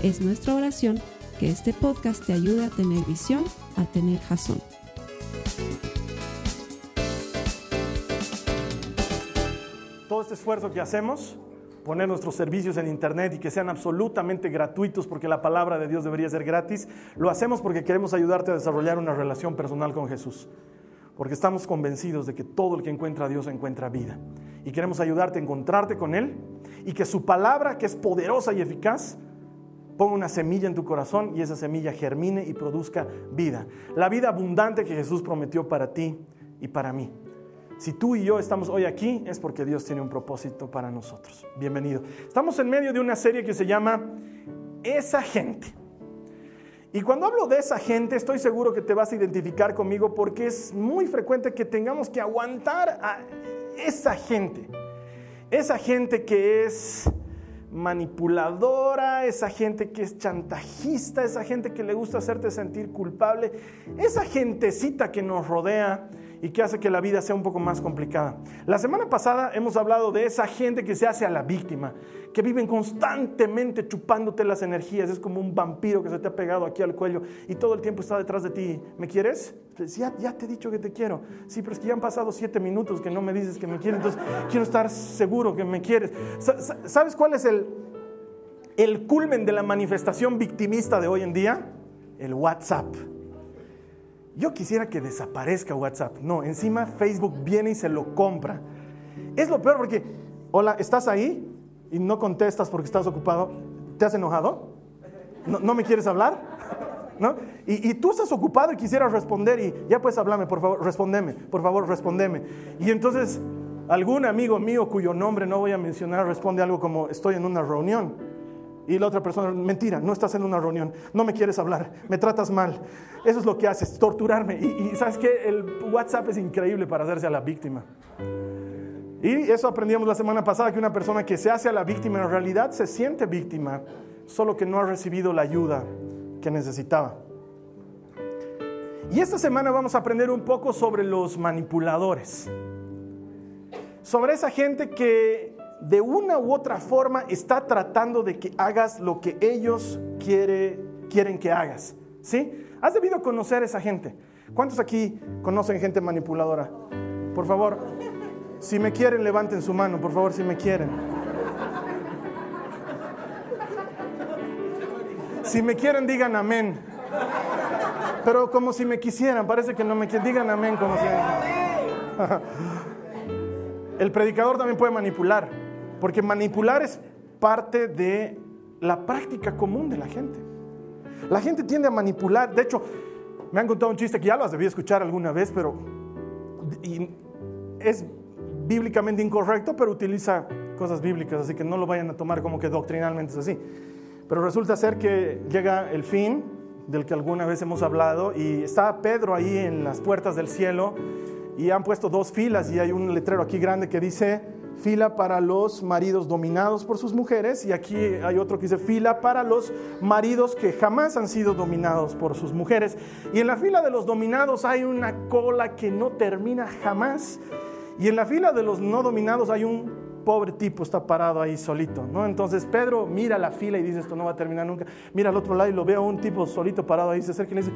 Es nuestra oración que este podcast te ayude a tener visión, a tener jazón. Todo este esfuerzo que hacemos, poner nuestros servicios en Internet y que sean absolutamente gratuitos porque la palabra de Dios debería ser gratis, lo hacemos porque queremos ayudarte a desarrollar una relación personal con Jesús. Porque estamos convencidos de que todo el que encuentra a Dios encuentra vida. Y queremos ayudarte a encontrarte con Él y que su palabra, que es poderosa y eficaz, ponga una semilla en tu corazón y esa semilla germine y produzca vida. La vida abundante que Jesús prometió para ti y para mí. Si tú y yo estamos hoy aquí es porque Dios tiene un propósito para nosotros. Bienvenido. Estamos en medio de una serie que se llama Esa gente. Y cuando hablo de esa gente, estoy seguro que te vas a identificar conmigo porque es muy frecuente que tengamos que aguantar a esa gente. Esa gente que es manipuladora, esa gente que es chantajista, esa gente que le gusta hacerte sentir culpable, esa gentecita que nos rodea y que hace que la vida sea un poco más complicada. La semana pasada hemos hablado de esa gente que se hace a la víctima, que viven constantemente chupándote las energías, es como un vampiro que se te ha pegado aquí al cuello y todo el tiempo está detrás de ti. ¿Me quieres? Pues ya, te he dicho que te quiero. Sí, pero es que ya han pasado siete minutos que no me dices que me quieres, entonces quiero estar seguro que me quieres. ¿Sabes cuál es el culmen de la manifestación victimista de hoy en día? El WhatsApp. Yo quisiera que desaparezca WhatsApp. No, encima Facebook viene y se lo compra. Es lo peor porque, hola, ¿estás ahí? Y no contestas porque estás ocupado. ¿Te has enojado? ¿No, me quieres hablar? ¿No? Y, tú estás ocupado y quisieras responder y ya puedes hablarme, por favor, respondeme, por favor, respondeme. Y entonces algún amigo mío cuyo nombre no voy a mencionar responde algo como estoy en una reunión. Y la otra persona, mentira, no estás en una reunión, no me quieres hablar, me tratas mal. Eso es lo que haces, torturarme. Y, sabes que el WhatsApp es increíble para hacerse a la víctima. Y eso aprendíamos la semana pasada, que una persona que se hace a la víctima en realidad se siente víctima, solo que no ha recibido la ayuda que necesitaba. Y esta semana vamos a aprender un poco sobre los manipuladores. Sobre esa gente que de una u otra forma está tratando de que hagas lo que ellos quieren que hagas. ¿Sí? Has debido conocer a esa gente. ¿Cuántos aquí conocen gente manipuladora? Por favor, si me quieren, levanten su mano, por favor, si me quieren. Si me quieren, digan amén. Pero como si me quisieran, parece que no me quieren. Digan amén como si... El predicador también puede manipular. Porque manipular es parte de la práctica común de la gente. La gente tiende a manipular. De hecho, me han contado un chiste que ya lo has debido escuchar alguna vez, pero es bíblicamente incorrecto, pero utiliza cosas bíblicas, así que no lo vayan a tomar como que doctrinalmente es así. Pero resulta ser que llega el fin del que alguna vez hemos hablado y está Pedro ahí en las puertas del cielo y han puesto dos filas y hay un letrero aquí grande que dice fila para los maridos dominados por sus mujeres y aquí hay otro que dice fila para los maridos que jamás han sido dominados por sus mujeres. Y en la fila de los dominados hay una cola que no termina jamás. Y en la fila de los no dominados hay un pobre tipo está parado ahí solito, ¿no? Entonces Pedro mira la fila y dice, esto no va a terminar nunca. Mira al otro lado y lo veo un tipo solito parado ahí, se acerca y le dice,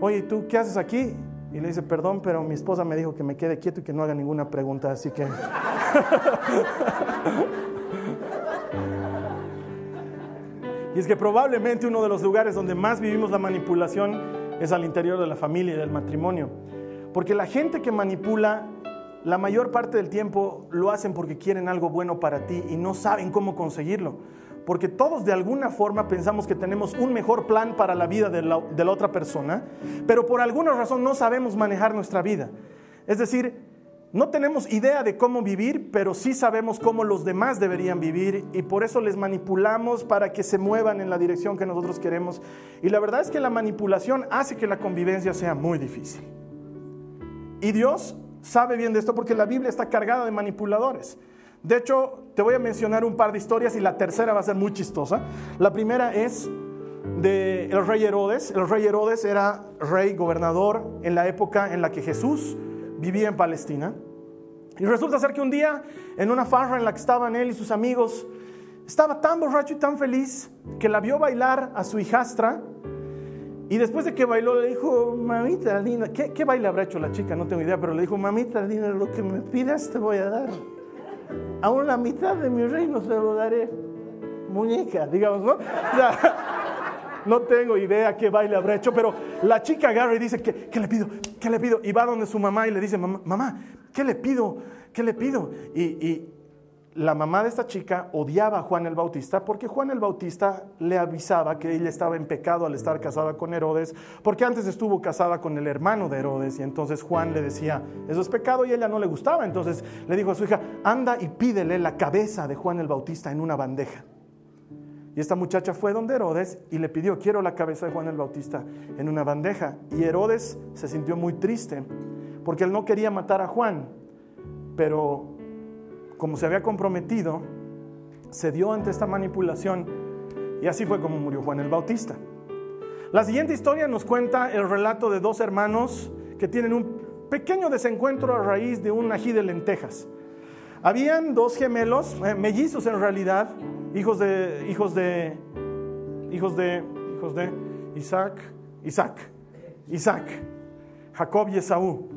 oye, ¿tú qué haces aquí? Y le dice, perdón, pero mi esposa me dijo que me quede quieto y que no haga ninguna pregunta, así que... y es que probablemente uno de los lugares donde más vivimos la manipulación es al interior de la familia y del matrimonio. Porque la gente que manipula, la mayor parte del tiempo lo hacen porque quieren algo bueno para ti y no saben cómo conseguirlo porque todos de alguna forma pensamos que tenemos un mejor plan para la vida de la, otra persona, pero por alguna razón no sabemos manejar nuestra vida. Es decir, No tenemos idea de cómo vivir, pero sí sabemos cómo los demás deberían vivir y por eso les manipulamos para que se muevan en la dirección que nosotros queremos. Y la verdad es que la manipulación hace que la convivencia sea muy difícil. Y Dios sabe bien de esto porque la Biblia está cargada de manipuladores. De hecho, te voy a mencionar un par de historias y la tercera va a ser muy chistosa. La primera es de el rey Herodes. El rey Herodes era rey gobernador en la época en la que Jesús vivía en Palestina. Y resulta ser que un día, en una farra en la que estaban él y sus amigos, estaba tan borracho y tan feliz que la vio bailar a su hijastra. Y después de que bailó, le dijo, mamita linda, ¿qué, ¿qué baile habrá hecho la chica? No tengo idea, pero le dijo, mamita linda, lo que me pidas te voy a dar. Aún la mitad de mi reino se lo daré. Muñeca, digamos, ¿no? no tengo idea qué baile habrá hecho, pero la chica agarra y dice, ¿qué, ¿qué, le pido? ¿Qué le pido? Y va donde su mamá y le dice, mamá, mamá ¿qué le pido? ¿Qué le pido? Y, y, la mamá de esta chica odiaba a Juan el Bautista porque Juan el Bautista le avisaba que ella estaba en pecado al estar casada con Herodes, porque antes estuvo casada con el hermano de Herodes y entonces Juan le decía, eso es pecado y ella no le gustaba, entonces le dijo a su hija, anda y pídele la cabeza de Juan el Bautista en una bandeja. Y esta muchacha fue donde Herodes y le pidió, quiero la cabeza de Juan el Bautista en una bandeja. Y Herodes se sintió muy triste porque él no quería matar a Juan, pero como se había comprometido, se dio ante esta manipulación y así fue como murió Juan el Bautista. La siguiente historia nos cuenta el relato de dos hermanos que tienen un pequeño desencuentro a raíz de un ají de lentejas. Habían dos gemelos, eh, mellizos en realidad, hijos de, hijos de, hijos de, hijos de Isaac, Isaac, Isaac, Jacob y Esaú.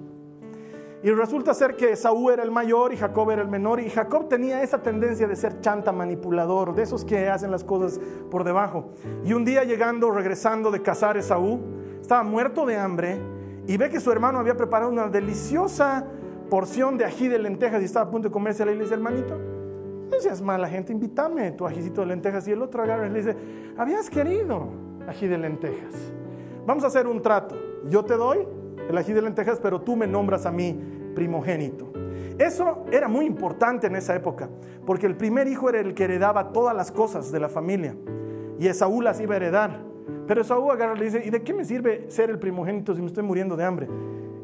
Y resulta ser que Esaú era el mayor y Jacob era el menor. Y Jacob tenía esa tendencia de ser chanta, manipulador, de esos que hacen las cosas por debajo. Y un día llegando, regresando de cazar Esaú, estaba muerto de hambre y ve que su hermano había preparado una deliciosa porción de ají de lentejas y estaba a punto de comerse. Y le dice, hermanito, no seas mala gente, invítame tu ajicito de lentejas. Y el otro agarra y le dice, habías querido ají de lentejas. Vamos a hacer un trato. Yo te doy el ají de lentejas, pero tú me nombras a mí primogénito. Eso era muy importante en esa época, porque el primer hijo era el que heredaba todas las cosas de la familia y Esaú las iba a heredar. Pero Esaú agarra y le dice, ¿y de qué me sirve ser el primogénito si me estoy muriendo de hambre?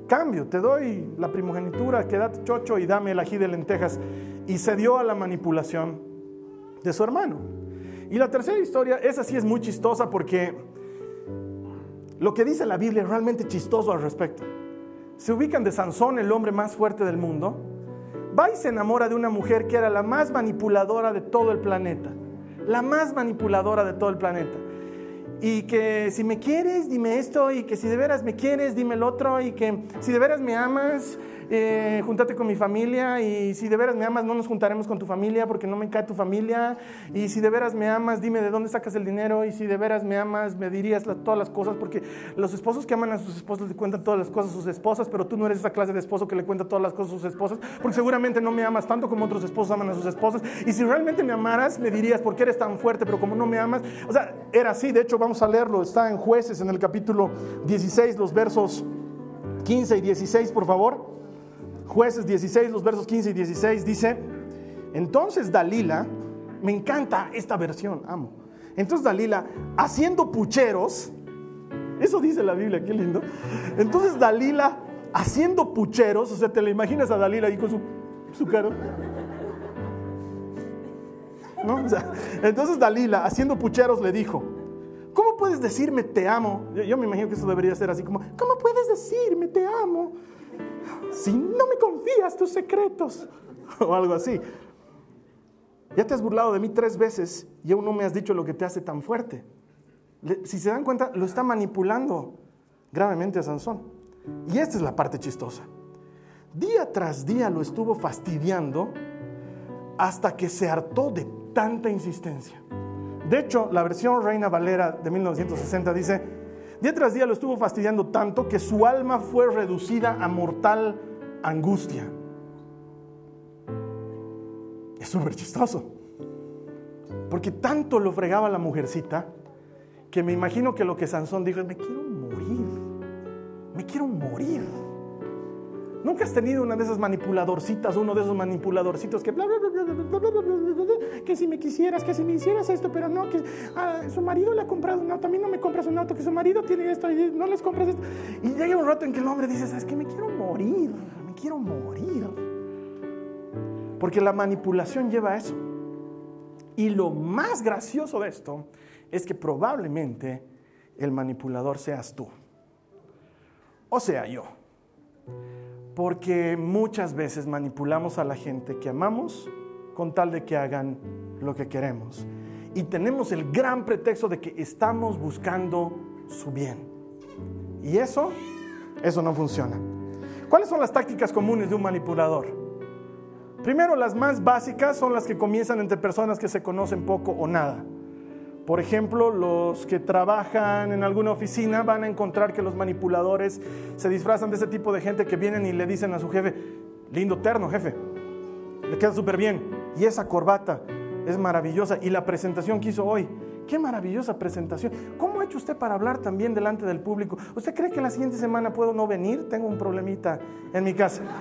Cambio, te doy la primogenitura, quédate chocho y dame el ají de lentejas. Y se dio a la manipulación de su hermano. Y la tercera historia, esa sí es muy chistosa porque lo que dice la Biblia es realmente chistoso al respecto. Se ubican de Sansón, el hombre más fuerte del mundo. Va y se enamora de una mujer que era la más manipuladora de todo el planeta. La más manipuladora de todo el planeta. Y que si me quieres, dime esto. Y que si de veras me quieres, dime el otro. Y que si de veras me amas, eh, júntate con mi familia y si de veras me amas no nos juntaremos con tu familia porque no me cae tu familia. Y si de veras me amas dime de dónde sacas el dinero. Y si de veras me amas me dirías todas las cosas porque los esposos que aman a sus esposas le cuentan todas las cosas a sus esposas pero tú no eres esa clase de esposo que le cuenta todas las cosas a sus esposas porque seguramente no me amas tanto como otros esposos aman a sus esposas. Y si realmente me amaras me dirías por qué eres tan fuerte pero como no me amas o sea era así. De hecho vamos a leerlo. Está en jueces en el capítulo 16 los versos 15 y 16 por favor Jueces 16, los versos 15 y 16 dice, entonces Dalila, me encanta esta versión, amo. Entonces Dalila, haciendo pucheros, eso dice la Biblia, qué lindo. Entonces Dalila, haciendo pucheros, o sea, te la imaginas a Dalila ahí con su, su cara. ¿No? entonces Dalila, haciendo pucheros, le dijo, ¿cómo puedes decirme te amo? Yo, yo me imagino que eso debería ser así como, ¿cómo puedes decirme te amo? Si no me confías tus secretos o algo así. Ya te has burlado de mí tres veces y aún no me has dicho lo que te hace tan fuerte. Si se dan cuenta, lo está manipulando gravemente a Sansón. Y esta es la parte chistosa. Día tras día lo estuvo fastidiando hasta que se hartó de tanta insistencia. De hecho, la versión Reina Valera de 1960 dice, Día tras día lo estuvo fastidiando tanto que su alma fue reducida a mortal angustia. Es súper chistoso. Porque tanto lo fregaba la mujercita que me imagino que lo que Sansón dijo es, me quiero morir, me quiero morir. ¿Nunca has tenido una de esas manipuladorcitas, uno de esos manipuladorcitos que bla, bla, bla, bla, que si me quisieras, que si me hicieras esto, pero no, que ah, su marido le ha comprado un auto, a mí no me compras un auto, que su marido tiene esto y no les compras esto. Y llega un rato en que el hombre dice, ¿sabes qué? Me quiero morir, me quiero morir. Porque la manipulación lleva a eso. Y lo más gracioso de esto es que probablemente el manipulador seas tú. O sea, yo. Porque muchas veces manipulamos a la gente que amamos con tal de que hagan lo que queremos. Y tenemos el gran pretexto de que estamos buscando su bien. Y eso, eso no funciona. ¿Cuáles son las tácticas comunes de un manipulador? Primero, las más básicas son las que comienzan entre personas que se conocen poco o nada. Por ejemplo, los que trabajan en alguna oficina van a encontrar que los manipuladores se disfrazan de ese tipo de gente que vienen y le dicen a su jefe, lindo terno, jefe, le queda súper bien. Y esa corbata es maravillosa. Y la presentación que hizo hoy, qué maravillosa presentación. ¿Cómo ha hecho usted para hablar también delante del público? ¿Usted cree que la siguiente semana puedo no venir? Tengo un problemita en mi casa.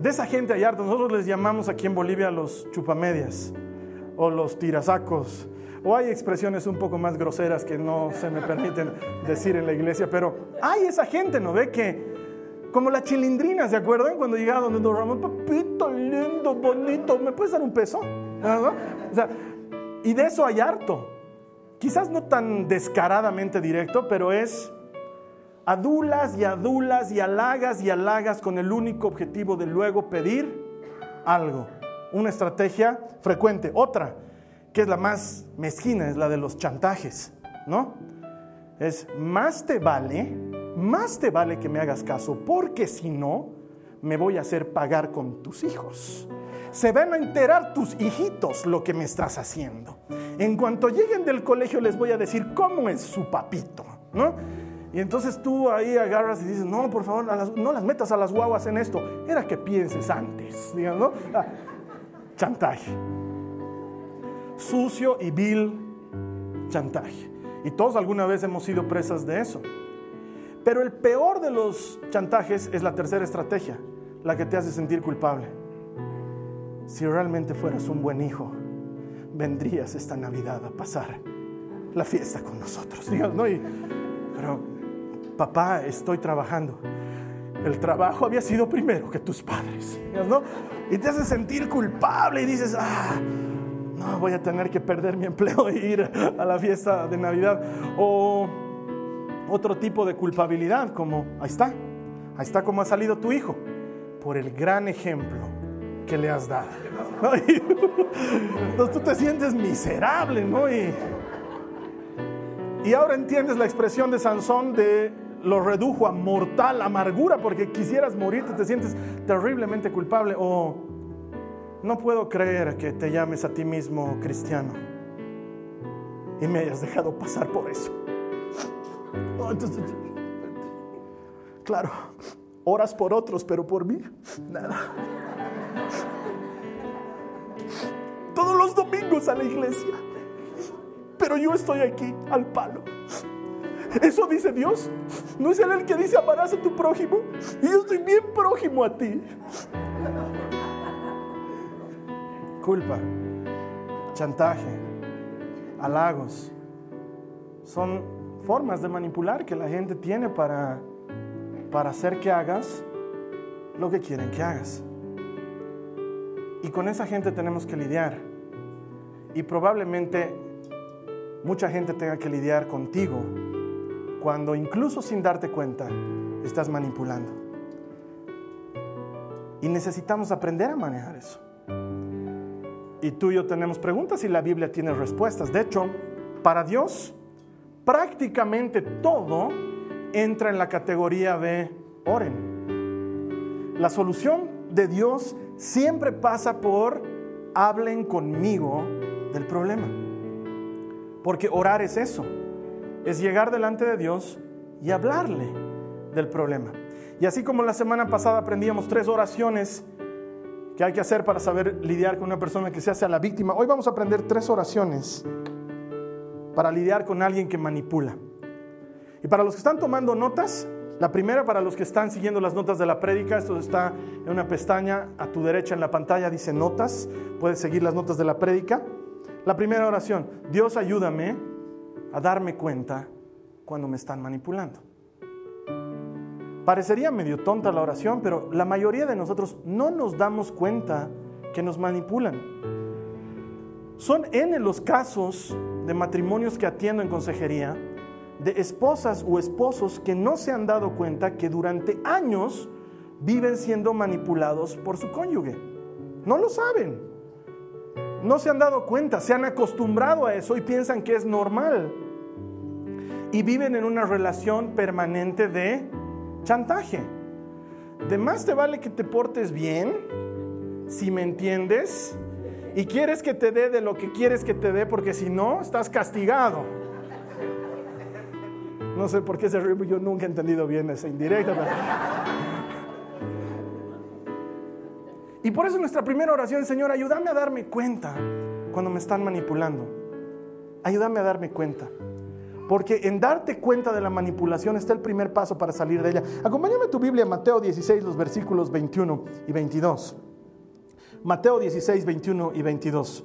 De esa gente hay harto. Nosotros les llamamos aquí en Bolivia los chupamedias o los tirasacos. O hay expresiones un poco más groseras que no se me permiten decir en la iglesia, pero hay esa gente, ¿no ve? Que, como la chilindrina, ¿se acuerdan? Cuando llegaba donde Don Ramón, papito lindo, bonito, ¿me puedes dar un peso? O sea, y de eso hay harto. Quizás no tan descaradamente directo, pero es adulas y adulas y halagas y halagas con el único objetivo de luego pedir algo. Una estrategia frecuente. Otra, que es la más mezquina, es la de los chantajes, ¿no? Es más te vale, más te vale que me hagas caso, porque si no, me voy a hacer pagar con tus hijos. Se van a enterar tus hijitos lo que me estás haciendo. En cuanto lleguen del colegio les voy a decir cómo es su papito, ¿no? Y entonces tú ahí agarras y dices, no, por favor, no las metas a las guaguas en esto. Era que pienses antes, digamos, ¿no? Ah, chantaje. Sucio y vil chantaje. Y todos alguna vez hemos sido presas de eso. Pero el peor de los chantajes es la tercera estrategia, la que te hace sentir culpable. Si realmente fueras un buen hijo, vendrías esta Navidad a pasar la fiesta con nosotros. Digamos, ¿no? Y, pero papá, estoy trabajando. El trabajo había sido primero que tus padres, ¿no? Y te hace sentir culpable y dices, ah, no, voy a tener que perder mi empleo e ir a la fiesta de Navidad. O otro tipo de culpabilidad, como, ahí está, ahí está como ha salido tu hijo, por el gran ejemplo que le has dado. Entonces tú te sientes miserable, ¿no? Y, y ahora entiendes la expresión de Sansón de lo redujo a mortal amargura porque quisieras morirte, te sientes terriblemente culpable o no puedo creer que te llames a ti mismo cristiano y me hayas dejado pasar por eso. claro, oras por otros, pero por mí, nada. Todos los domingos a la iglesia, pero yo estoy aquí al palo. Eso dice Dios. ¿No es Él el que dice amarás a tu prójimo? Y yo estoy bien prójimo a ti. Culpa, chantaje, halagos. Son formas de manipular que la gente tiene para, para hacer que hagas lo que quieren que hagas. Y con esa gente tenemos que lidiar. Y probablemente mucha gente tenga que lidiar contigo cuando incluso sin darte cuenta estás manipulando. Y necesitamos aprender a manejar eso. Y tú y yo tenemos preguntas y la Biblia tiene respuestas. De hecho, para Dios, prácticamente todo entra en la categoría de oren. La solución de Dios siempre pasa por hablen conmigo del problema. Porque orar es eso es llegar delante de Dios y hablarle del problema. Y así como la semana pasada aprendíamos tres oraciones que hay que hacer para saber lidiar con una persona que se hace a la víctima, hoy vamos a aprender tres oraciones para lidiar con alguien que manipula. Y para los que están tomando notas, la primera para los que están siguiendo las notas de la prédica, esto está en una pestaña a tu derecha en la pantalla, dice notas, puedes seguir las notas de la prédica. La primera oración, Dios ayúdame a darme cuenta cuando me están manipulando. Parecería medio tonta la oración, pero la mayoría de nosotros no nos damos cuenta que nos manipulan. Son en los casos de matrimonios que atiendo en consejería, de esposas o esposos que no se han dado cuenta que durante años viven siendo manipulados por su cónyuge. No lo saben. No se han dado cuenta, se han acostumbrado a eso y piensan que es normal. Y viven en una relación permanente de chantaje. De más te vale que te portes bien, si me entiendes, y quieres que te dé de lo que quieres que te dé, porque si no, estás castigado. No sé por qué se ríe, yo nunca he entendido bien esa indirecta. Y por eso nuestra primera oración, Señor, ayúdame a darme cuenta cuando me están manipulando. Ayúdame a darme cuenta. Porque en darte cuenta de la manipulación está el primer paso para salir de ella. Acompáñame tu Biblia, Mateo 16, los versículos 21 y 22. Mateo 16, 21 y 22.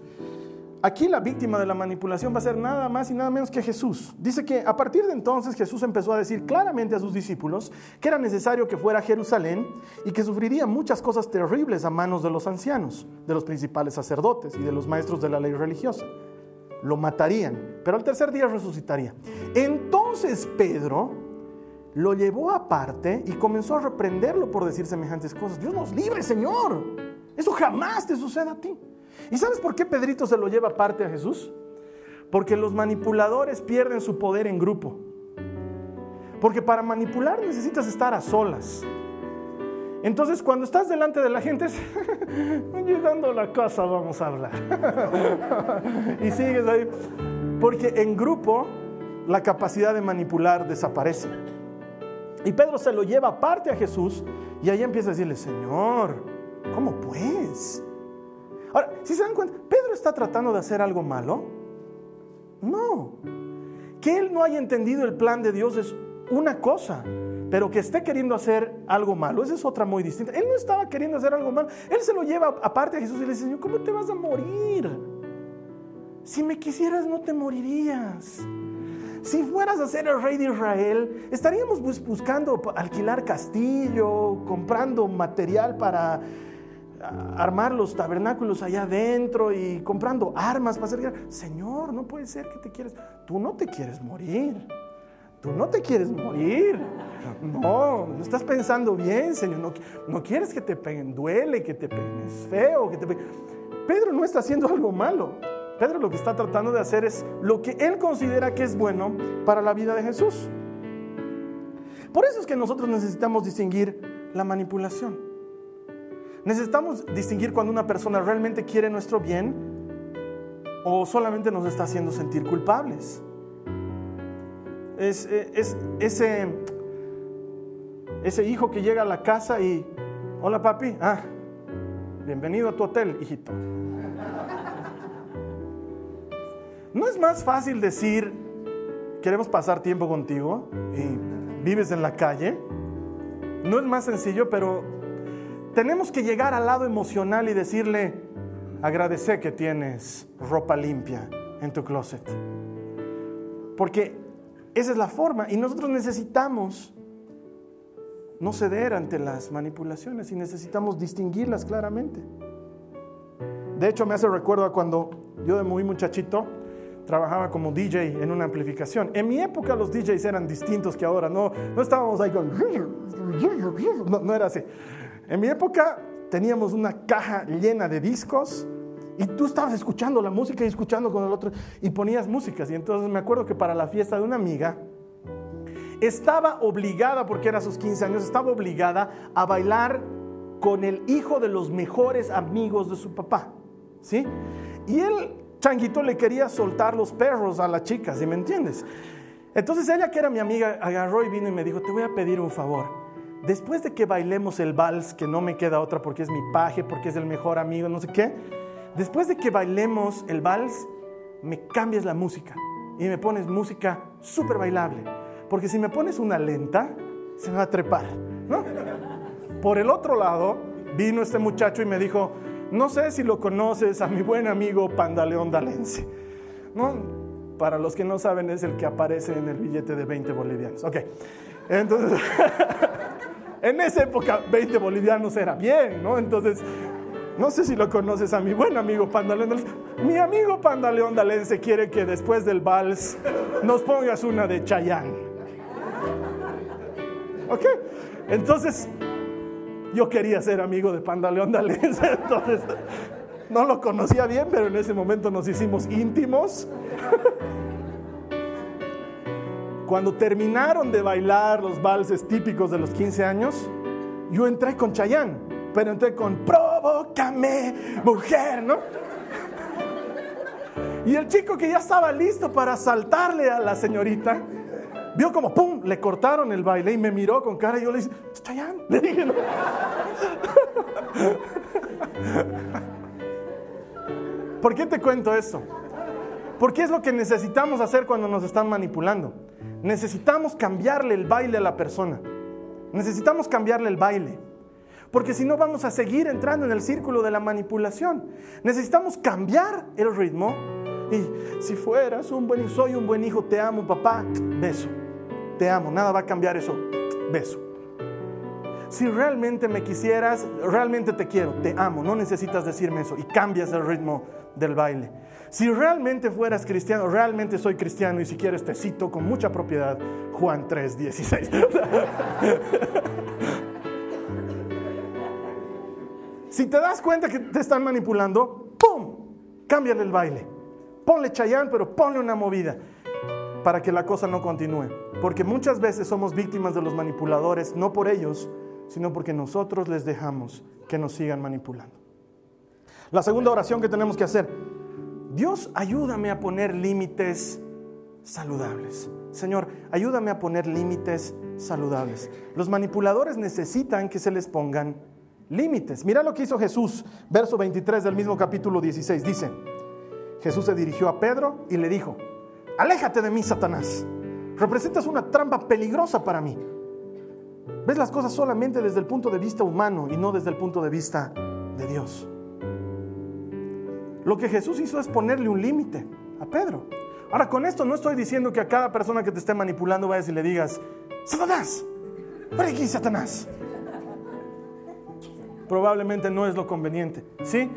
Aquí la víctima de la manipulación va a ser nada más y nada menos que Jesús. Dice que a partir de entonces Jesús empezó a decir claramente a sus discípulos que era necesario que fuera a Jerusalén y que sufriría muchas cosas terribles a manos de los ancianos, de los principales sacerdotes y de los maestros de la ley religiosa lo matarían, pero al tercer día resucitaría. Entonces Pedro lo llevó aparte y comenzó a reprenderlo por decir semejantes cosas. Dios nos libre, Señor. Eso jamás te sucede a ti. ¿Y sabes por qué Pedrito se lo lleva aparte a Jesús? Porque los manipuladores pierden su poder en grupo. Porque para manipular necesitas estar a solas. Entonces, cuando estás delante de la gente, llegando a la casa vamos a hablar. y sigues ahí. Porque en grupo la capacidad de manipular desaparece. Y Pedro se lo lleva aparte a Jesús y ahí empieza a decirle, Señor, ¿cómo pues? Ahora, si se dan cuenta, Pedro está tratando de hacer algo malo. No. Que él no haya entendido el plan de Dios es una cosa. Pero que esté queriendo hacer algo malo, esa es otra muy distinta. Él no estaba queriendo hacer algo malo. Él se lo lleva aparte a Jesús y le dice, Señor, ¿cómo te vas a morir? Si me quisieras, no te morirías. Si fueras a ser el rey de Israel, estaríamos buscando alquilar castillo, comprando material para armar los tabernáculos allá adentro y comprando armas para hacer... Señor, no puede ser que te quieras... Tú no te quieres morir. Tú no te quieres morir. No, no estás pensando bien, Señor. No, no quieres que te peguen, duele que te peguen, es feo que te peguen. Pedro no está haciendo algo malo. Pedro lo que está tratando de hacer es lo que él considera que es bueno para la vida de Jesús. Por eso es que nosotros necesitamos distinguir la manipulación. Necesitamos distinguir cuando una persona realmente quiere nuestro bien o solamente nos está haciendo sentir culpables es, ese, ese hijo que llega a la casa y, hola papi, ah, bienvenido a tu hotel, hijito. ¿No es más fácil decir, queremos pasar tiempo contigo y vives en la calle? No es más sencillo, pero tenemos que llegar al lado emocional y decirle, agradece que tienes ropa limpia en tu closet. Porque esa es la forma. Y nosotros necesitamos no ceder ante las manipulaciones y necesitamos distinguirlas claramente. De hecho, me hace recuerdo a cuando yo de muy muchachito trabajaba como DJ en una amplificación. En mi época los DJs eran distintos que ahora, no, no estábamos ahí con... No, no era así. En mi época teníamos una caja llena de discos y tú estabas escuchando la música y escuchando con el otro y ponías músicas. Y entonces me acuerdo que para la fiesta de una amiga, estaba obligada, porque era sus 15 años, estaba obligada a bailar con el hijo de los mejores amigos de su papá. ¿Sí? Y el changuito le quería soltar los perros a la chica, ¿sí me entiendes? Entonces ella, que era mi amiga, agarró y vino y me dijo, te voy a pedir un favor. Después de que bailemos el vals, que no me queda otra porque es mi paje, porque es el mejor amigo, no sé qué, después de que bailemos el vals, me cambias la música y me pones música súper bailable. porque si me pones una lenta, se me va a trepar, ¿no? Por el otro lado, vino este muchacho y me dijo, no sé si lo conoces a mi buen amigo Pandaleón Dalense. ¿No? Para los que no saben, es el que aparece en el billete de 20 bolivianos. Ok, entonces, en esa época 20 bolivianos era bien, ¿no? Entonces, no sé si lo conoces a mi buen amigo Pandaleón. Mi amigo Pandaleón Dalense quiere que después del vals nos pongas una de Chayán. ¿Ok? Entonces, yo quería ser amigo de Panda León Dalense, entonces no lo conocía bien, pero en ese momento nos hicimos íntimos. Cuando terminaron de bailar los valses típicos de los 15 años, yo entré con Chayán, pero entré con Provócame, mujer, ¿no? Y el chico que ya estaba listo para saltarle a la señorita, vio como pum, le cortaron el baile y me miró con cara y yo le dije, Chayán, le dije, ¿no? ¿Por qué te cuento esto? Porque es lo que necesitamos hacer cuando nos están manipulando. Necesitamos cambiarle el baile a la persona. Necesitamos cambiarle el baile. Porque si no vamos a seguir entrando en el círculo de la manipulación. Necesitamos cambiar el ritmo. Y si fueras un buen soy un buen hijo, te amo papá, beso. Te amo, nada va a cambiar eso. Beso. Si realmente me quisieras, realmente te quiero, te amo, no necesitas decirme eso y cambias el ritmo del baile. Si realmente fueras cristiano, realmente soy cristiano y si quieres te cito con mucha propiedad Juan 3, 16. si te das cuenta que te están manipulando, ¡pum! Cámbiale el baile. Ponle chayán, pero ponle una movida para que la cosa no continúe. Porque muchas veces somos víctimas de los manipuladores, no por ellos, sino porque nosotros les dejamos que nos sigan manipulando. La segunda oración que tenemos que hacer, Dios ayúdame a poner límites saludables. Señor, ayúdame a poner límites saludables. Los manipuladores necesitan que se les pongan límites. Mira lo que hizo Jesús, verso 23 del mismo capítulo 16. Dice, Jesús se dirigió a Pedro y le dijo, aléjate de mí, Satanás. Representas una trampa peligrosa para mí. Ves las cosas solamente desde el punto de vista humano y no desde el punto de vista de Dios. Lo que Jesús hizo es ponerle un límite a Pedro. Ahora, con esto no estoy diciendo que a cada persona que te esté manipulando vayas y le digas, Satanás, por aquí, Satanás. Probablemente no es lo conveniente, ¿sí?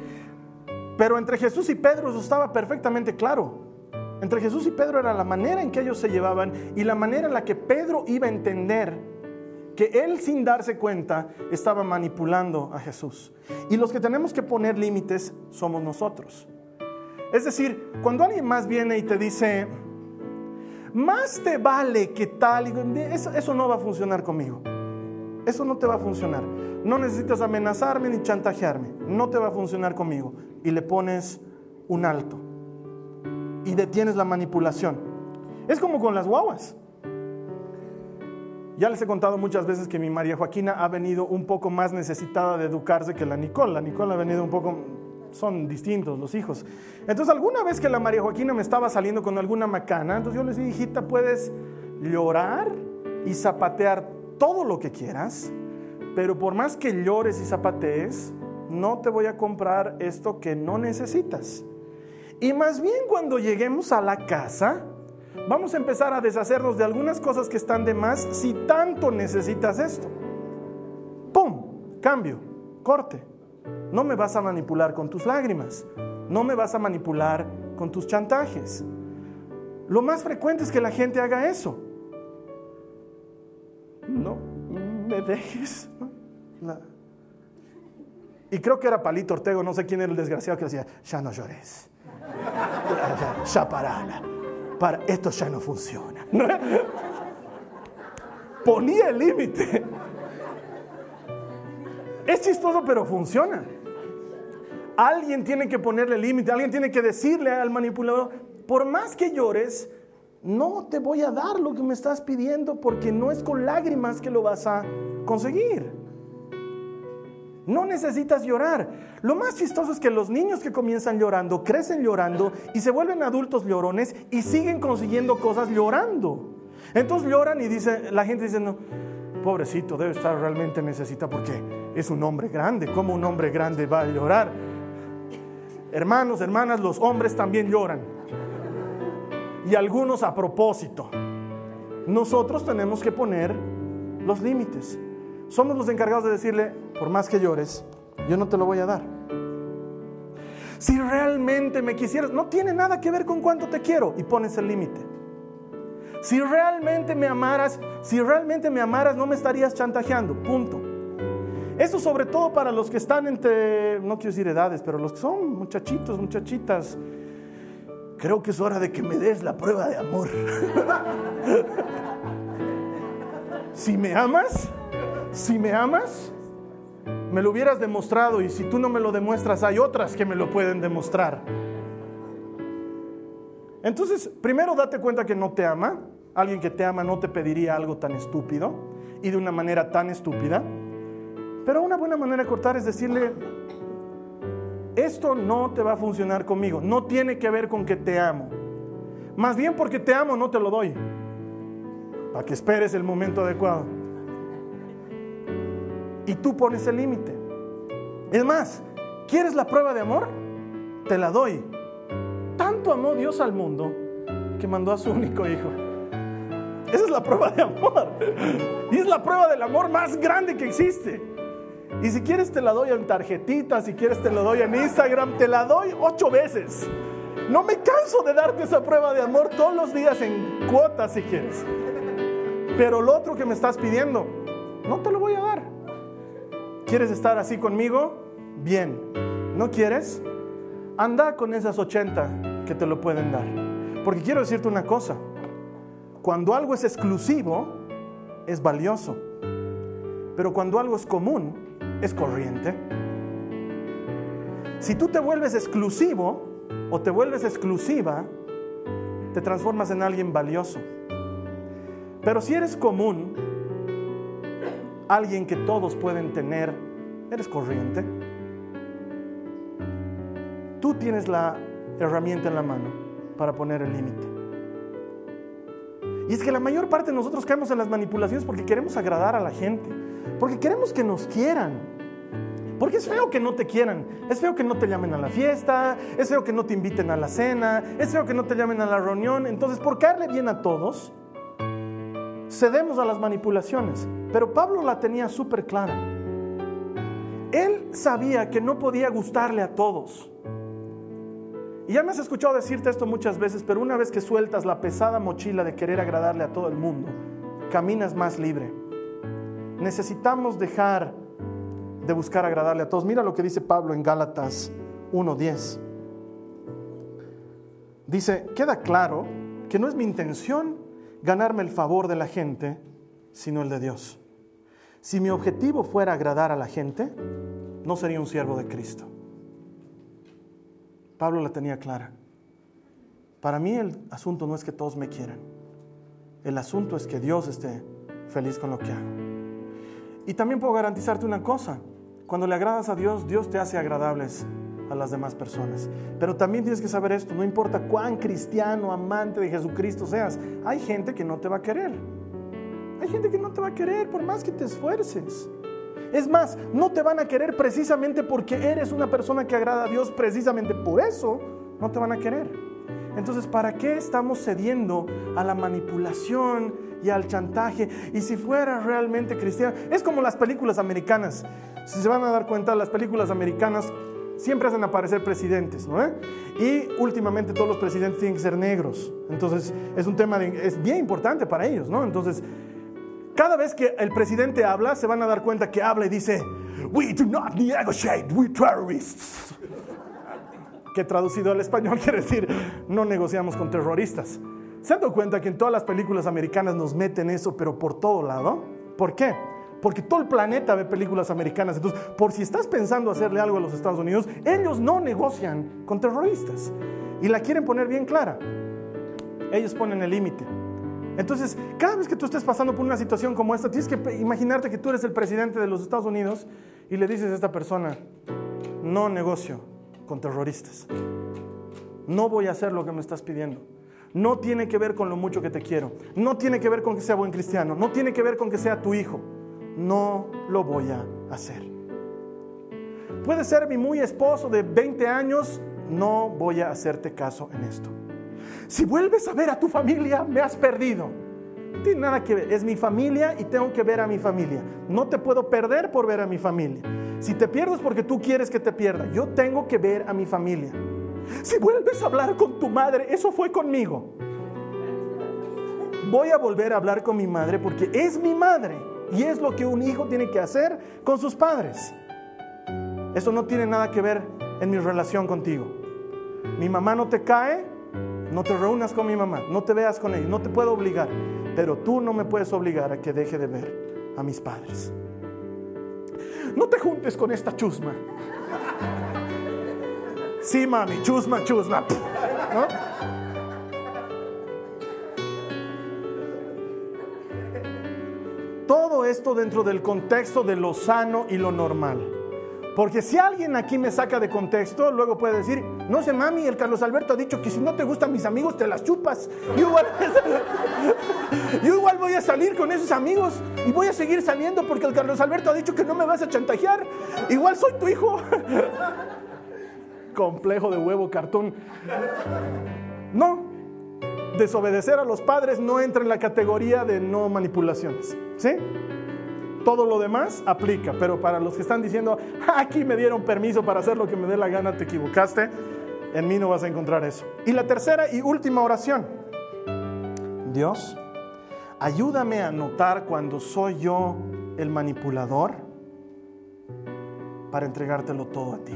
Pero entre Jesús y Pedro eso estaba perfectamente claro. Entre Jesús y Pedro era la manera en que ellos se llevaban y la manera en la que Pedro iba a entender que él sin darse cuenta estaba manipulando a Jesús. Y los que tenemos que poner límites somos nosotros. Es decir, cuando alguien más viene y te dice, más te vale que tal, eso, eso no va a funcionar conmigo. Eso no te va a funcionar. No necesitas amenazarme ni chantajearme. No te va a funcionar conmigo. Y le pones un alto. Y detienes la manipulación. Es como con las guaguas. Ya les he contado muchas veces que mi María Joaquina ha venido un poco más necesitada de educarse que la Nicole. La Nicole ha venido un poco, son distintos los hijos. Entonces alguna vez que la María Joaquina me estaba saliendo con alguna macana, entonces yo les dije, hijita, puedes llorar y zapatear todo lo que quieras, pero por más que llores y zapatees, no te voy a comprar esto que no necesitas. Y más bien cuando lleguemos a la casa, vamos a empezar a deshacernos de algunas cosas que están de más si tanto necesitas esto. ¡Pum! Cambio, corte. No me vas a manipular con tus lágrimas. No me vas a manipular con tus chantajes. Lo más frecuente es que la gente haga eso. No me dejes. Y creo que era Palito Ortego, no sé quién era el desgraciado que decía, ya no llores. Ya, ya parala para esto ya no funciona. Ponía el límite. Es chistoso, pero funciona. Alguien tiene que ponerle límite, alguien tiene que decirle al manipulador, por más que llores, no te voy a dar lo que me estás pidiendo porque no es con lágrimas que lo vas a conseguir. No necesitas llorar. Lo más chistoso es que los niños que comienzan llorando, crecen llorando y se vuelven adultos llorones y siguen consiguiendo cosas llorando. Entonces lloran y dice, la gente dice, no, pobrecito, debe estar realmente necesita porque es un hombre grande. ¿Cómo un hombre grande va a llorar? Hermanos, hermanas, los hombres también lloran. Y algunos a propósito. Nosotros tenemos que poner los límites. Somos los encargados de decirle, por más que llores, yo no te lo voy a dar. Si realmente me quisieras, no tiene nada que ver con cuánto te quiero y pones el límite. Si realmente me amaras, si realmente me amaras, no me estarías chantajeando. Punto. Eso sobre todo para los que están entre, no quiero decir edades, pero los que son muchachitos, muchachitas. Creo que es hora de que me des la prueba de amor. si me amas, si me amas, me lo hubieras demostrado y si tú no me lo demuestras, hay otras que me lo pueden demostrar. Entonces, primero date cuenta que no te ama. Alguien que te ama no te pediría algo tan estúpido y de una manera tan estúpida. Pero una buena manera de cortar es decirle, esto no te va a funcionar conmigo. No tiene que ver con que te amo. Más bien porque te amo no te lo doy. Para que esperes el momento adecuado. Y tú pones el límite. Es más, ¿quieres la prueba de amor? Te la doy tanto amó Dios al mundo que mandó a su único hijo. Esa es la prueba de amor. Y es la prueba del amor más grande que existe. Y si quieres te la doy en tarjetita, si quieres te lo doy en Instagram, te la doy ocho veces. No me canso de darte esa prueba de amor todos los días en cuotas si quieres. Pero lo otro que me estás pidiendo, no te lo voy a dar. ¿Quieres estar así conmigo? Bien. ¿No quieres? Anda con esas 80 que te lo pueden dar. Porque quiero decirte una cosa, cuando algo es exclusivo, es valioso. Pero cuando algo es común, es corriente. Si tú te vuelves exclusivo o te vuelves exclusiva, te transformas en alguien valioso. Pero si eres común, alguien que todos pueden tener, eres corriente tú tienes la herramienta en la mano para poner el límite. Y es que la mayor parte de nosotros caemos en las manipulaciones porque queremos agradar a la gente, porque queremos que nos quieran. Porque es feo que no te quieran, es feo que no te llamen a la fiesta, es feo que no te inviten a la cena, es feo que no te llamen a la reunión. Entonces, por caerle bien a todos, cedemos a las manipulaciones. Pero Pablo la tenía súper clara. Él sabía que no podía gustarle a todos. Y ya me has escuchado decirte esto muchas veces, pero una vez que sueltas la pesada mochila de querer agradarle a todo el mundo, caminas más libre. Necesitamos dejar de buscar agradarle a todos. Mira lo que dice Pablo en Gálatas 1.10. Dice, queda claro que no es mi intención ganarme el favor de la gente, sino el de Dios. Si mi objetivo fuera agradar a la gente, no sería un siervo de Cristo. Pablo la tenía clara. Para mí el asunto no es que todos me quieran. El asunto es que Dios esté feliz con lo que hago. Y también puedo garantizarte una cosa. Cuando le agradas a Dios, Dios te hace agradables a las demás personas. Pero también tienes que saber esto, no importa cuán cristiano, amante de Jesucristo seas, hay gente que no te va a querer. Hay gente que no te va a querer por más que te esfuerces. Es más, no te van a querer precisamente porque eres una persona que agrada a Dios, precisamente por eso no te van a querer. Entonces, ¿para qué estamos cediendo a la manipulación y al chantaje? Y si fuera realmente cristiano, es como las películas americanas. Si se van a dar cuenta, las películas americanas siempre hacen aparecer presidentes, ¿no? Y últimamente todos los presidentes tienen que ser negros. Entonces, es un tema es bien importante para ellos, ¿no? Entonces, cada vez que el presidente habla, se van a dar cuenta que habla y dice, We do not negotiate with terrorists. Que traducido al español quiere decir, no negociamos con terroristas. ¿Se han dado cuenta que en todas las películas americanas nos meten eso, pero por todo lado? ¿Por qué? Porque todo el planeta ve películas americanas. Entonces, por si estás pensando hacerle algo a los Estados Unidos, ellos no negocian con terroristas. Y la quieren poner bien clara. Ellos ponen el límite. Entonces, cada vez que tú estés pasando por una situación como esta, tienes que imaginarte que tú eres el presidente de los Estados Unidos y le dices a esta persona, no negocio con terroristas. No voy a hacer lo que me estás pidiendo. no tiene que ver con lo mucho que te quiero, no tiene que ver con que sea buen cristiano, no tiene que ver con que sea tu hijo. No lo voy a hacer. Puede ser mi muy esposo de 20 años, no voy a hacerte caso en esto. Si vuelves a ver a tu familia, me has perdido. No tiene nada que ver, es mi familia y tengo que ver a mi familia. No te puedo perder por ver a mi familia. Si te pierdes porque tú quieres que te pierda, yo tengo que ver a mi familia. Si vuelves a hablar con tu madre, eso fue conmigo. Voy a volver a hablar con mi madre porque es mi madre y es lo que un hijo tiene que hacer con sus padres. Eso no tiene nada que ver en mi relación contigo. Mi mamá no te cae, no te reúnas con mi mamá, no te veas con ella, no te puedo obligar, pero tú no me puedes obligar a que deje de ver a mis padres. No te juntes con esta chusma. Sí, mami, chusma, chusma. Todo esto dentro del contexto de lo sano y lo normal. Porque si alguien aquí me saca de contexto, luego puede decir, no sé, mami, el Carlos Alberto ha dicho que si no te gustan mis amigos, te las chupas. Yo igual, voy a salir con esos amigos y voy a seguir saliendo porque el Carlos Alberto ha dicho que no me vas a chantajear. Igual soy tu hijo. Complejo de huevo, cartón. No, desobedecer a los padres no entra en la categoría de no manipulaciones. ¿Sí? Todo lo demás aplica, pero para los que están diciendo, aquí me dieron permiso para hacer lo que me dé la gana, te equivocaste, en mí no vas a encontrar eso. Y la tercera y última oración. Dios, ayúdame a notar cuando soy yo el manipulador para entregártelo todo a ti.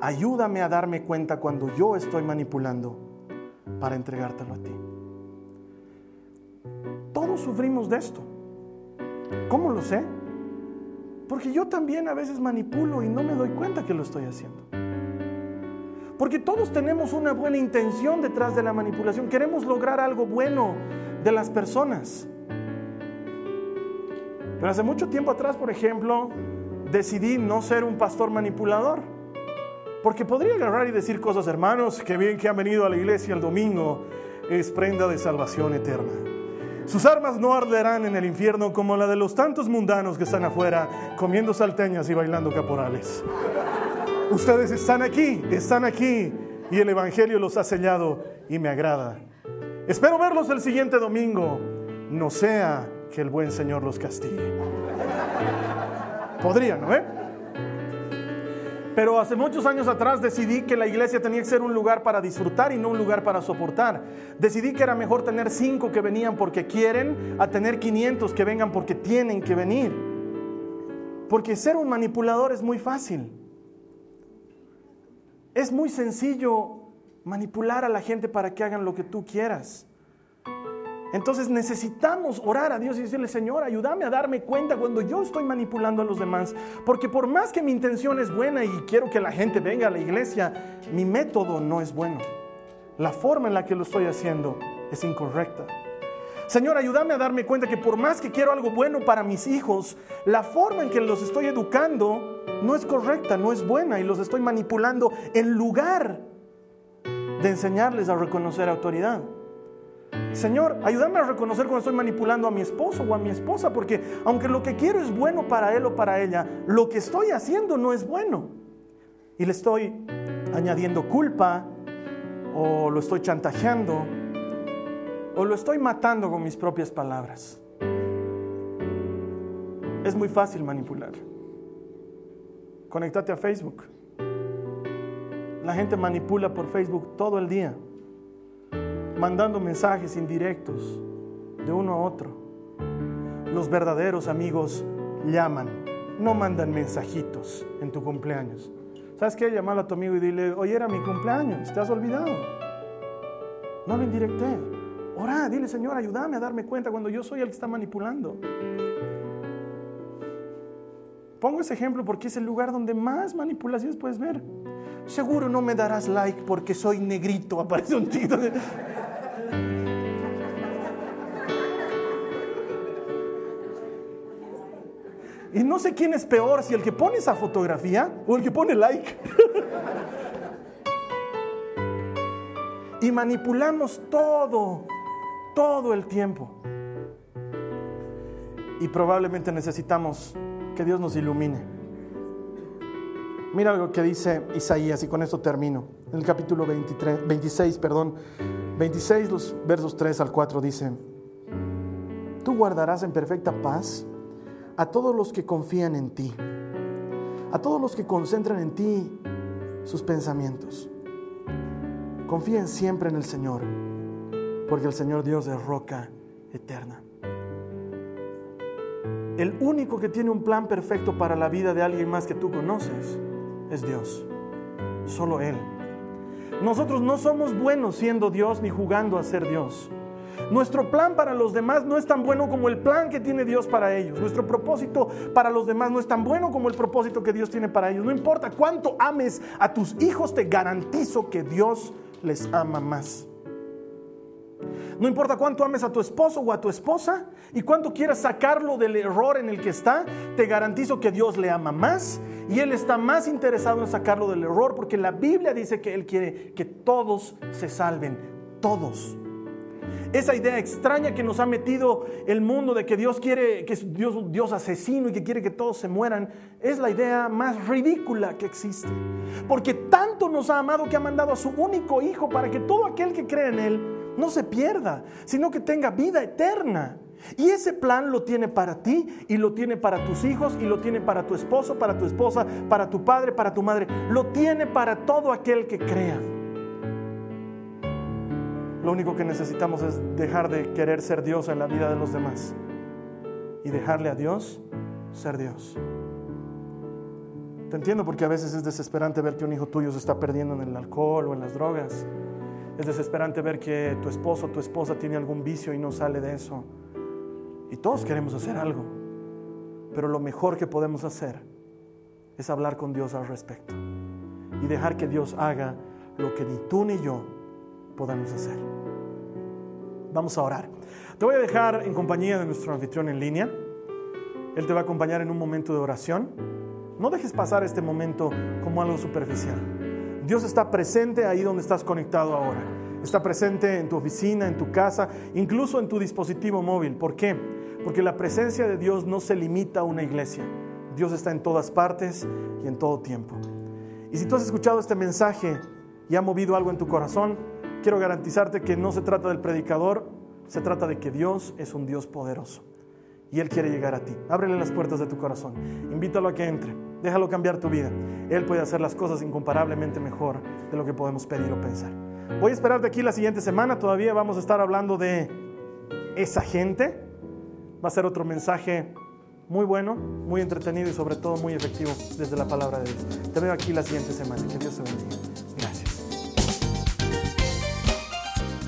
Ayúdame a darme cuenta cuando yo estoy manipulando para entregártelo a ti. Todos sufrimos de esto. ¿Cómo lo sé? Porque yo también a veces manipulo y no me doy cuenta que lo estoy haciendo. Porque todos tenemos una buena intención detrás de la manipulación. Queremos lograr algo bueno de las personas. Pero hace mucho tiempo atrás, por ejemplo, decidí no ser un pastor manipulador. Porque podría agarrar y decir cosas, hermanos, que bien que han venido a la iglesia el domingo, es prenda de salvación eterna. Sus armas no arderán en el infierno como la de los tantos mundanos que están afuera comiendo salteñas y bailando caporales. Ustedes están aquí, están aquí y el Evangelio los ha sellado y me agrada. Espero verlos el siguiente domingo, no sea que el buen Señor los castigue. Podría, ¿no? Eh? Pero hace muchos años atrás decidí que la iglesia tenía que ser un lugar para disfrutar y no un lugar para soportar. Decidí que era mejor tener cinco que venían porque quieren a tener 500 que vengan porque tienen que venir. Porque ser un manipulador es muy fácil. Es muy sencillo manipular a la gente para que hagan lo que tú quieras. Entonces necesitamos orar a Dios y decirle, Señor, ayúdame a darme cuenta cuando yo estoy manipulando a los demás. Porque por más que mi intención es buena y quiero que la gente venga a la iglesia, mi método no es bueno. La forma en la que lo estoy haciendo es incorrecta. Señor, ayúdame a darme cuenta que por más que quiero algo bueno para mis hijos, la forma en que los estoy educando no es correcta, no es buena y los estoy manipulando en lugar de enseñarles a reconocer autoridad. Señor, ayúdame a reconocer cuando estoy manipulando a mi esposo o a mi esposa, porque aunque lo que quiero es bueno para él o para ella, lo que estoy haciendo no es bueno. Y le estoy añadiendo culpa, o lo estoy chantajeando, o lo estoy matando con mis propias palabras. Es muy fácil manipular. Conéctate a Facebook. La gente manipula por Facebook todo el día mandando mensajes indirectos de uno a otro. Los verdaderos amigos llaman, no mandan mensajitos en tu cumpleaños. ¿Sabes qué? Llamar a tu amigo y dile, oye, era mi cumpleaños, te has olvidado. No lo indirecté. Ora, dile, Señor, ayúdame a darme cuenta cuando yo soy el que está manipulando. Pongo ese ejemplo porque es el lugar donde más manipulaciones puedes ver. Seguro no me darás like porque soy negrito, aparece un título. Y no sé quién es peor, si el que pone esa fotografía o el que pone like. y manipulamos todo, todo el tiempo. Y probablemente necesitamos que Dios nos ilumine. Mira algo que dice Isaías y con esto termino. En el capítulo 23, 26, perdón, 26, los versos 3 al 4 dice, Tú guardarás en perfecta paz a todos los que confían en ti, a todos los que concentran en ti sus pensamientos. Confíen siempre en el Señor, porque el Señor Dios es roca eterna. El único que tiene un plan perfecto para la vida de alguien más que tú conoces es Dios. Solo Él. Nosotros no somos buenos siendo Dios ni jugando a ser Dios. Nuestro plan para los demás no es tan bueno como el plan que tiene Dios para ellos. Nuestro propósito para los demás no es tan bueno como el propósito que Dios tiene para ellos. No importa cuánto ames a tus hijos, te garantizo que Dios les ama más. No importa cuánto ames a tu esposo o a tu esposa y cuánto quieras sacarlo del error en el que está, te garantizo que Dios le ama más y Él está más interesado en sacarlo del error porque la Biblia dice que Él quiere que todos se salven, todos. Esa idea extraña que nos ha metido el mundo de que Dios quiere, que es Dios, Dios asesino y que quiere que todos se mueran, es la idea más ridícula que existe. Porque tanto nos ha amado que ha mandado a su único hijo para que todo aquel que cree en Él no se pierda, sino que tenga vida eterna. Y ese plan lo tiene para ti y lo tiene para tus hijos y lo tiene para tu esposo, para tu esposa, para tu padre, para tu madre. Lo tiene para todo aquel que crea. Lo único que necesitamos es dejar de querer ser Dios en la vida de los demás y dejarle a Dios ser Dios. Te entiendo porque a veces es desesperante ver que un hijo tuyo se está perdiendo en el alcohol o en las drogas. Es desesperante ver que tu esposo o tu esposa tiene algún vicio y no sale de eso. Y todos queremos hacer algo. Pero lo mejor que podemos hacer es hablar con Dios al respecto. Y dejar que Dios haga lo que ni tú ni yo podemos hacer. Vamos a orar. Te voy a dejar en compañía de nuestro anfitrión en línea. Él te va a acompañar en un momento de oración. No dejes pasar este momento como algo superficial. Dios está presente ahí donde estás conectado ahora. Está presente en tu oficina, en tu casa, incluso en tu dispositivo móvil. ¿Por qué? Porque la presencia de Dios no se limita a una iglesia. Dios está en todas partes y en todo tiempo. Y si tú has escuchado este mensaje y ha movido algo en tu corazón, quiero garantizarte que no se trata del predicador, se trata de que Dios es un Dios poderoso y Él quiere llegar a ti. Ábrele las puertas de tu corazón, invítalo a que entre, déjalo cambiar tu vida. Él puede hacer las cosas incomparablemente mejor de lo que podemos pedir o pensar. Voy a esperarte aquí la siguiente semana, todavía vamos a estar hablando de esa gente. Va a ser otro mensaje muy bueno, muy entretenido y sobre todo muy efectivo desde la palabra de Dios. Te veo aquí la siguiente semana. Que Dios te bendiga.